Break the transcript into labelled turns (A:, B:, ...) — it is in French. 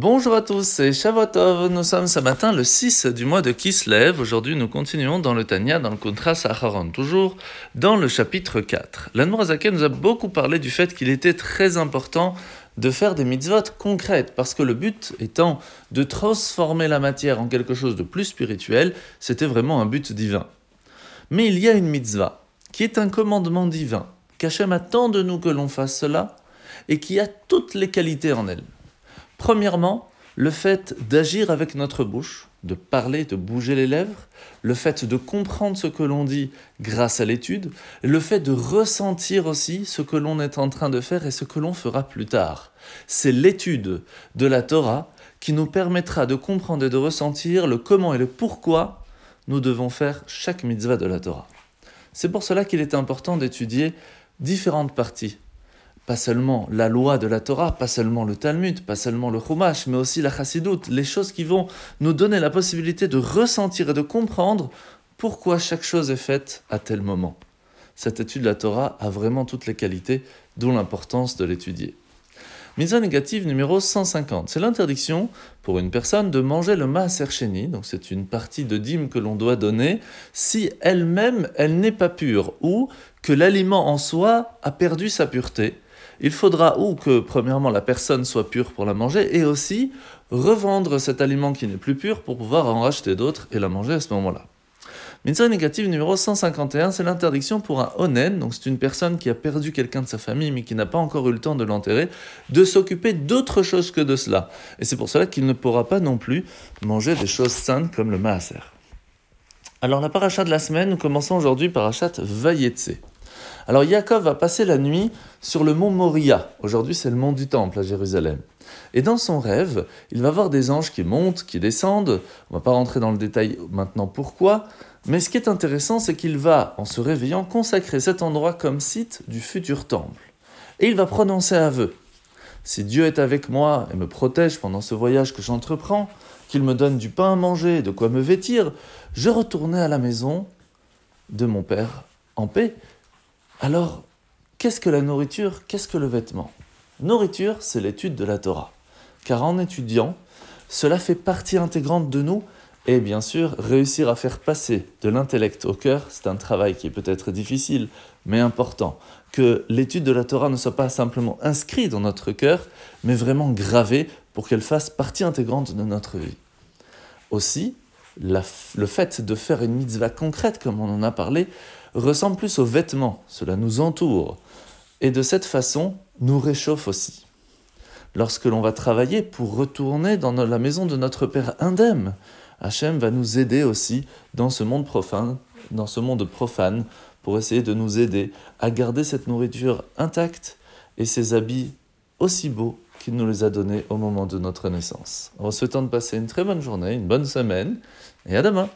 A: Bonjour à tous, c'est Shavuotov. Nous sommes ce matin le 6 du mois de Kislev. Aujourd'hui, nous continuons dans le Tanya, dans le Kontra Saharon, toujours dans le chapitre 4. L'Anmorazake nous a beaucoup parlé du fait qu'il était très important de faire des mitzvot concrètes, parce que le but étant de transformer la matière en quelque chose de plus spirituel, c'était vraiment un but divin. Mais il y a une mitzvah, qui est un commandement divin, qu'Hachem attend de nous que l'on fasse cela, et qui a toutes les qualités en elle. Premièrement, le fait d'agir avec notre bouche, de parler, de bouger les lèvres, le fait de comprendre ce que l'on dit grâce à l'étude, le fait de ressentir aussi ce que l'on est en train de faire et ce que l'on fera plus tard. C'est l'étude de la Torah qui nous permettra de comprendre et de ressentir le comment et le pourquoi nous devons faire chaque mitzvah de la Torah. C'est pour cela qu'il est important d'étudier différentes parties pas seulement la loi de la Torah, pas seulement le Talmud, pas seulement le Chumash, mais aussi la Chassidoute, les choses qui vont nous donner la possibilité de ressentir et de comprendre pourquoi chaque chose est faite à tel moment. Cette étude de la Torah a vraiment toutes les qualités, dont l'importance de l'étudier. Mise négative numéro 150, c'est l'interdiction pour une personne de manger le maaser donc c'est une partie de dîme que l'on doit donner, si elle-même elle, n'est pas pure, ou que l'aliment en soi a perdu sa pureté, il faudra ou que, premièrement, la personne soit pure pour la manger, et aussi revendre cet aliment qui n'est plus pur pour pouvoir en racheter d'autres et la manger à ce moment-là. Mitzvah négative numéro 151, c'est l'interdiction pour un onen, donc c'est une personne qui a perdu quelqu'un de sa famille mais qui n'a pas encore eu le temps de l'enterrer, de s'occuper d'autre chose que de cela. Et c'est pour cela qu'il ne pourra pas non plus manger des choses saintes comme le maaser. Alors la paracha de la semaine, nous commençons aujourd'hui parachat Vayetse. Alors Yaakov va passer la nuit sur le mont Moria. Aujourd'hui, c'est le mont du Temple à Jérusalem. Et dans son rêve, il va voir des anges qui montent, qui descendent. On ne va pas rentrer dans le détail maintenant pourquoi. Mais ce qui est intéressant, c'est qu'il va, en se réveillant, consacrer cet endroit comme site du futur temple. Et il va prononcer un vœu. Si Dieu est avec moi et me protège pendant ce voyage que j'entreprends, qu'il me donne du pain à manger, de quoi me vêtir, je retournerai à la maison de mon Père en paix alors, qu'est-ce que la nourriture Qu'est-ce que le vêtement? Nourriture, c'est l'étude de la Torah. Car en étudiant, cela fait partie intégrante de nous et bien sûr, réussir à faire passer de l'intellect au cœur, c'est un travail qui est peut-être difficile, mais important. Que l'étude de la Torah ne soit pas simplement inscrite dans notre cœur, mais vraiment gravée pour qu'elle fasse partie intégrante de notre vie. Aussi, le fait de faire une mitzvah concrète, comme on en a parlé, ressemble plus aux vêtements, cela nous entoure, et de cette façon nous réchauffe aussi. Lorsque l'on va travailler pour retourner dans la maison de notre Père indemne, Hachem va nous aider aussi dans ce monde profane, dans ce monde profane, pour essayer de nous aider à garder cette nourriture intacte et ces habits aussi beaux qu'il nous les a donnés au moment de notre naissance. En souhaitant de passer une très bonne journée, une bonne semaine, et à demain